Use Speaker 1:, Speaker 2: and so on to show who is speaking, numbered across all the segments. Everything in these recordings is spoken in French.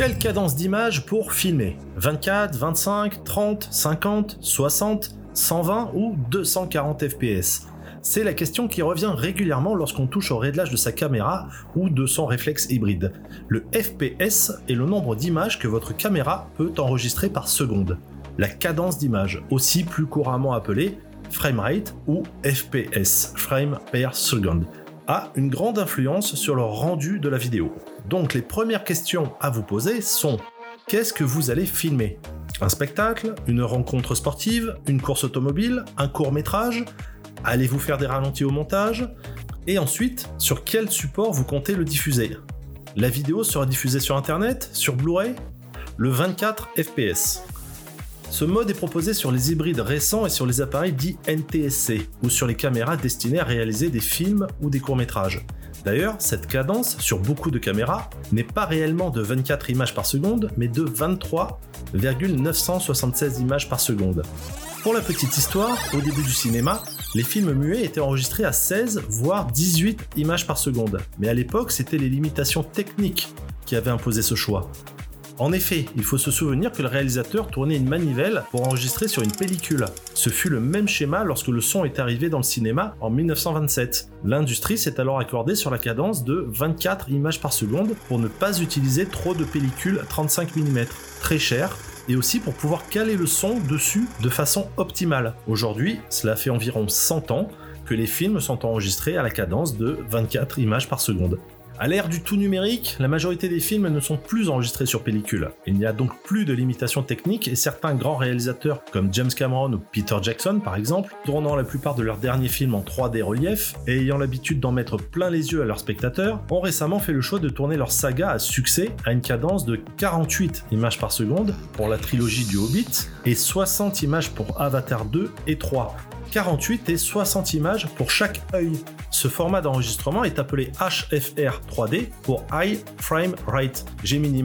Speaker 1: Quelle cadence d'image pour filmer? 24, 25, 30, 50, 60, 120 ou 240 fps c'est la question qui revient régulièrement lorsqu'on touche au réglage de sa caméra ou de son réflexe hybride. Le FPS est le nombre d'images que votre caméra peut enregistrer par seconde. La cadence d'image, aussi plus couramment appelée framerate ou FPS, frame per second, a une grande influence sur le rendu de la vidéo. Donc les premières questions à vous poser sont qu'est-ce que vous allez filmer? Un spectacle Une rencontre sportive Une course automobile Un court métrage Allez-vous faire des ralentis au montage? Et ensuite, sur quel support vous comptez le diffuser? La vidéo sera diffusée sur Internet Sur Blu-ray? Le 24 fps. Ce mode est proposé sur les hybrides récents et sur les appareils dits NTSC, ou sur les caméras destinées à réaliser des films ou des courts-métrages. D'ailleurs, cette cadence sur beaucoup de caméras n'est pas réellement de 24 images par seconde, mais de 23,976 images par seconde. Pour la petite histoire, au début du cinéma, les films muets étaient enregistrés à 16 voire 18 images par seconde. Mais à l'époque, c'était les limitations techniques qui avaient imposé ce choix. En effet, il faut se souvenir que le réalisateur tournait une manivelle pour enregistrer sur une pellicule. Ce fut le même schéma lorsque le son est arrivé dans le cinéma en 1927. L'industrie s'est alors accordée sur la cadence de 24 images par seconde pour ne pas utiliser trop de pellicules 35 mm, très chères et aussi pour pouvoir caler le son dessus de façon optimale. Aujourd'hui, cela fait environ 100 ans que les films sont enregistrés à la cadence de 24 images par seconde. À l'ère du tout numérique, la majorité des films ne sont plus enregistrés sur pellicule. Il n'y a donc plus de limitations techniques et certains grands réalisateurs comme James Cameron ou Peter Jackson par exemple, tournant la plupart de leurs derniers films en 3D relief et ayant l'habitude d'en mettre plein les yeux à leurs spectateurs, ont récemment fait le choix de tourner leur saga à succès à une cadence de 48 images par seconde pour la trilogie du Hobbit et 60 images pour Avatar 2 et 3. 48 et 60 images pour chaque œil. Ce format d'enregistrement est appelé HFR 3D pour High Frame Rate. Gemini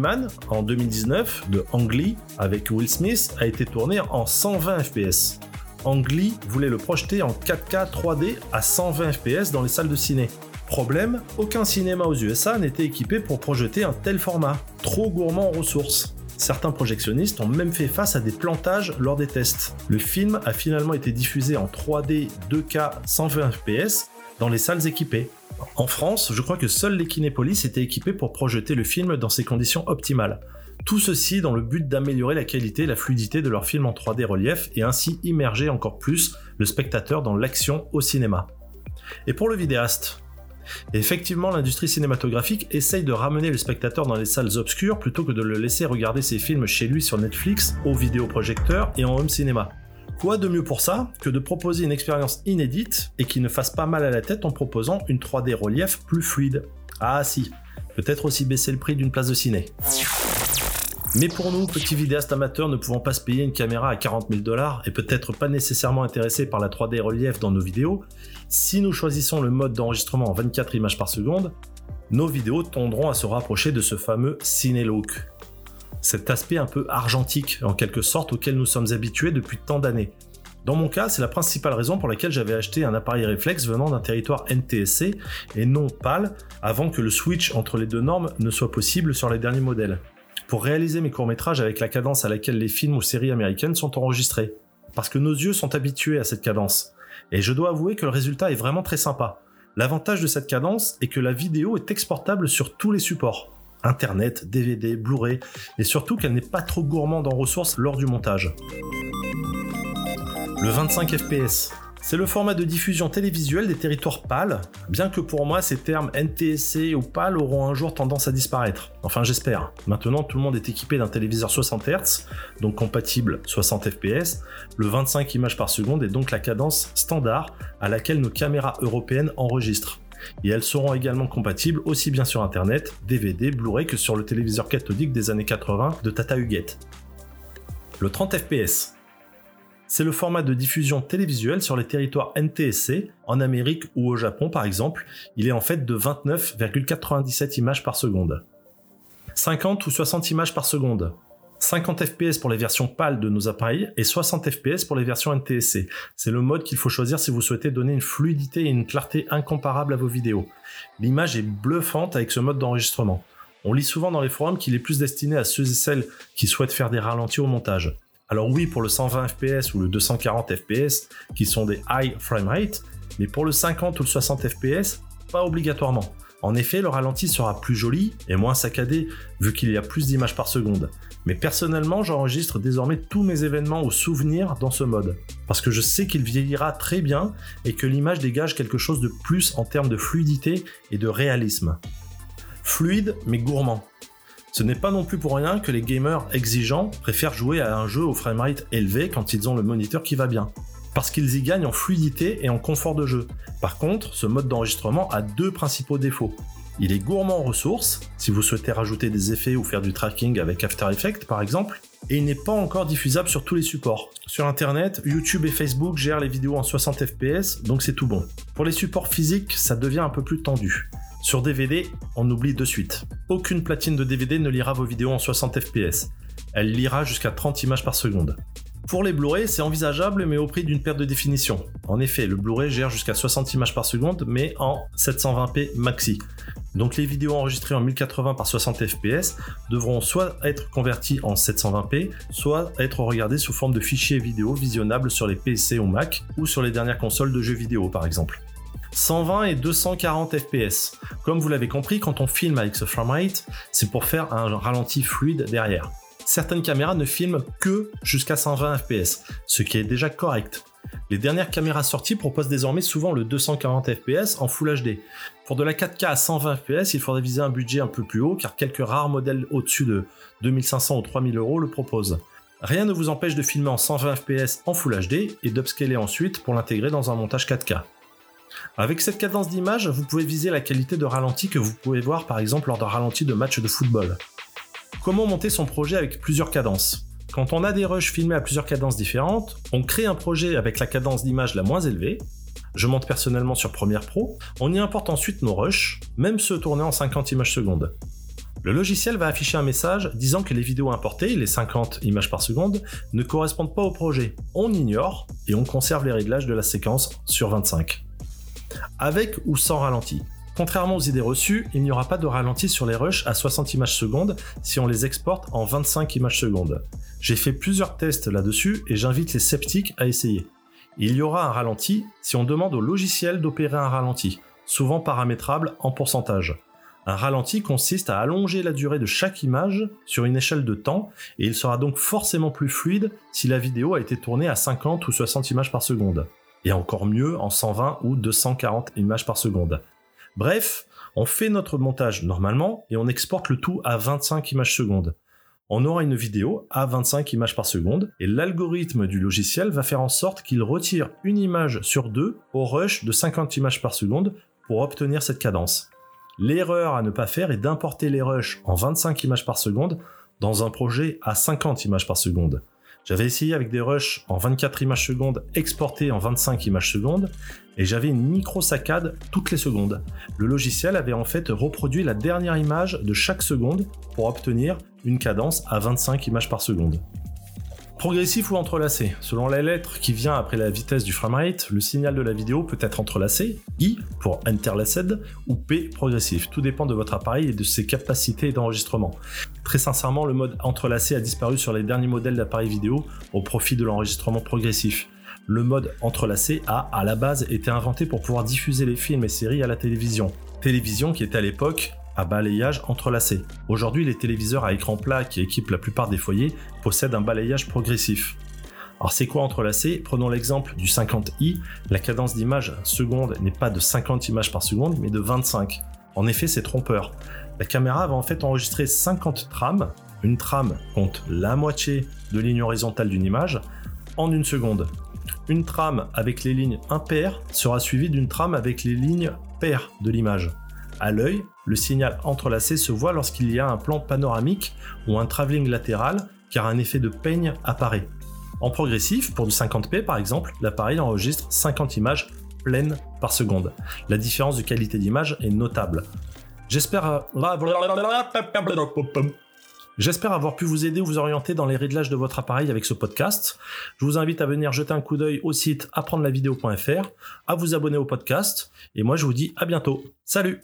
Speaker 1: en 2019 de Ang Lee avec Will Smith a été tourné en 120 fps. Ang Lee voulait le projeter en 4K 3D à 120 fps dans les salles de ciné. Problème, aucun cinéma aux USA n'était équipé pour projeter un tel format, trop gourmand en ressources. Certains projectionnistes ont même fait face à des plantages lors des tests. Le film a finalement été diffusé en 3D 2K 120 fps dans les salles équipées. En France, je crois que seul les Kinépolis étaient équipés pour projeter le film dans ces conditions optimales. Tout ceci dans le but d'améliorer la qualité et la fluidité de leur film en 3D relief et ainsi immerger encore plus le spectateur dans l'action au cinéma. Et pour le vidéaste, effectivement, l'industrie cinématographique essaye de ramener le spectateur dans les salles obscures plutôt que de le laisser regarder ses films chez lui sur Netflix, au vidéoprojecteur et en home cinéma. Quoi de mieux pour ça que de proposer une expérience inédite et qui ne fasse pas mal à la tête en proposant une 3D relief plus fluide? Ah si, peut-être aussi baisser le prix d'une place de ciné. Mais pour nous, petits vidéastes amateurs ne pouvant pas se payer une caméra à 40 000 dollars et peut-être pas nécessairement intéressés par la 3D relief dans nos vidéos, si nous choisissons le mode d'enregistrement en 24 images par seconde, nos vidéos tendront à se rapprocher de ce fameux Cinelook. Cet aspect un peu argentique, en quelque sorte, auquel nous sommes habitués depuis tant d'années. Dans mon cas, c'est la principale raison pour laquelle j'avais acheté un appareil réflexe venant d'un territoire NTSC et non PAL avant que le switch entre les deux normes ne soit possible sur les derniers modèles pour réaliser mes courts-métrages avec la cadence à laquelle les films ou séries américaines sont enregistrés. Parce que nos yeux sont habitués à cette cadence. Et je dois avouer que le résultat est vraiment très sympa. L'avantage de cette cadence est que la vidéo est exportable sur tous les supports. Internet, DVD, Blu-ray, et surtout qu'elle n'est pas trop gourmande en ressources lors du montage. Le 25 fps, c'est le format de diffusion télévisuelle des territoires pâles, bien que pour moi ces termes NTSC ou PAL auront un jour tendance à disparaître. Enfin j'espère. Maintenant tout le monde est équipé d'un téléviseur 60 Hz, donc compatible 60 fps. Le 25 images par seconde est donc la cadence standard à laquelle nos caméras européennes enregistrent. Et elles seront également compatibles aussi bien sur Internet, DVD, Blu-ray que sur le téléviseur cathodique des années 80 de Tata Huguette. Le 30 fps, c'est le format de diffusion télévisuelle sur les territoires NTSC, en Amérique ou au Japon par exemple. Il est en fait de 29,97 images par seconde. 50 ou 60 images par seconde. 50 fps pour les versions PAL de nos appareils et 60 fps pour les versions NTSC. C'est le mode qu'il faut choisir si vous souhaitez donner une fluidité et une clarté incomparables à vos vidéos. L'image est bluffante avec ce mode d'enregistrement. On lit souvent dans les forums qu'il est plus destiné à ceux et celles qui souhaitent faire des ralentis au montage. Alors oui, pour le 120 fps ou le 240 fps, qui sont des high frame rate, mais pour le 50 ou le 60 fps, pas obligatoirement. En effet, le ralenti sera plus joli et moins saccadé vu qu'il y a plus d'images par seconde. Mais personnellement, j'enregistre désormais tous mes événements ou souvenirs dans ce mode, parce que je sais qu'il vieillira très bien et que l'image dégage quelque chose de plus en termes de fluidité et de réalisme. Fluide mais gourmand. Ce n'est pas non plus pour rien que les gamers exigeants préfèrent jouer à un jeu au framerate élevé quand ils ont le moniteur qui va bien parce qu'ils y gagnent en fluidité et en confort de jeu. Par contre, ce mode d'enregistrement a deux principaux défauts. Il est gourmand en ressources, si vous souhaitez rajouter des effets ou faire du tracking avec After Effects par exemple, et il n'est pas encore diffusable sur tous les supports. Sur internet, YouTube et Facebook gèrent les vidéos en 60 fps, donc c'est tout bon. Pour les supports physiques, ça devient un peu plus tendu. Sur DVD, on oublie de suite. Aucune platine de DVD ne lira vos vidéos en 60 fps. Elle lira jusqu'à 30 images par seconde. Pour les Blu-ray, c'est envisageable, mais au prix d'une perte de définition. En effet, le Blu-ray gère jusqu'à 60 images par seconde, mais en 720p maxi. Donc les vidéos enregistrées en 1080 par 60 fps devront soit être converties en 720p, soit être regardées sous forme de fichiers vidéo visionnables sur les PC ou Mac, ou sur les dernières consoles de jeux vidéo par exemple. 120 et 240 fps. Comme vous l'avez compris, quand on filme avec ce framerate, c'est pour faire un ralenti fluide derrière certaines caméras ne filment que jusqu'à 120 fps, ce qui est déjà correct. Les dernières caméras sorties proposent désormais souvent le 240 fps en Full HD. Pour de la 4K à 120 fps, il faudrait viser un budget un peu plus haut car quelques rares modèles au-dessus de 2500 ou 3000 euros le proposent. Rien ne vous empêche de filmer en 120 fps en Full HD et d'upscaler ensuite pour l'intégrer dans un montage 4K. Avec cette cadence d'image, vous pouvez viser la qualité de ralenti que vous pouvez voir par exemple lors d'un ralenti de match de football. Comment monter son projet avec plusieurs cadences? Quand on a des rushs filmés à plusieurs cadences différentes, on crée un projet avec la cadence d'image la moins élevée. Je monte personnellement sur Premiere Pro. On y importe ensuite nos rushs, même ceux tournés en 50 images secondes. Le logiciel va afficher un message disant que les vidéos importées, les 50 images par seconde, ne correspondent pas au projet. On ignore et on conserve les réglages de la séquence sur 25. Avec ou sans ralenti. Contrairement aux idées reçues, il n'y aura pas de ralenti sur les rushs à 60 images secondes si on les exporte en 25 images secondes. J'ai fait plusieurs tests là-dessus et j'invite les sceptiques à essayer. Il y aura un ralenti si on demande au logiciel d'opérer un ralenti, souvent paramétrable en pourcentage. Un ralenti consiste à allonger la durée de chaque image sur une échelle de temps et il sera donc forcément plus fluide si la vidéo a été tournée à 50 ou 60 images par seconde. Et encore mieux en 120 ou 240 images par seconde. Bref, on fait notre montage normalement et on exporte le tout à 25 images secondes. On aura une vidéo à 25 images par seconde et l'algorithme du logiciel va faire en sorte qu'il retire une image sur deux au rush de 50 images par seconde pour obtenir cette cadence. L'erreur à ne pas faire est d'importer les rushs en 25 images par seconde dans un projet à 50 images par seconde. J'avais essayé avec des rushs en 24 images secondes exportés en 25 images secondes et j'avais une micro saccade toutes les secondes. Le logiciel avait en fait reproduit la dernière image de chaque seconde pour obtenir une cadence à 25 images par seconde. Progressif ou entrelacé? Selon la lettre qui vient après la vitesse du framerate, le signal de la vidéo peut être entrelacé, I pour interlaced, ou P progressif. Tout dépend de votre appareil et de ses capacités d'enregistrement. Très sincèrement, le mode entrelacé a disparu sur les derniers modèles d'appareils vidéo au profit de l'enregistrement progressif. Le mode entrelacé a, à la base, été inventé pour pouvoir diffuser les films et séries à la télévision. Télévision qui était à l'époque à balayage entrelacé. Aujourd'hui, les téléviseurs à écran plat qui équipent la plupart des foyers possèdent un balayage progressif. Alors c'est quoi entrelacé Prenons l'exemple du 50i, la cadence d'image seconde n'est pas de 50 images par seconde mais de 25. En effet, c'est trompeur. La caméra va en fait enregistrer 50 trames. Une trame compte la moitié de ligne horizontale d'une image en une seconde. Une trame avec les lignes impaires sera suivie d'une trame avec les lignes paires de l'image. À l'œil, le signal entrelacé se voit lorsqu'il y a un plan panoramique ou un travelling latéral car un effet de peigne apparaît. En progressif, pour du 50p par exemple, l'appareil enregistre 50 images pleines par seconde. La différence de qualité d'image est notable. J'espère... J'espère avoir pu vous aider ou vous orienter dans les réglages de votre appareil avec ce podcast. Je vous invite à venir jeter un coup d'œil au site apprendre à vous abonner au podcast, et moi je vous dis à bientôt. Salut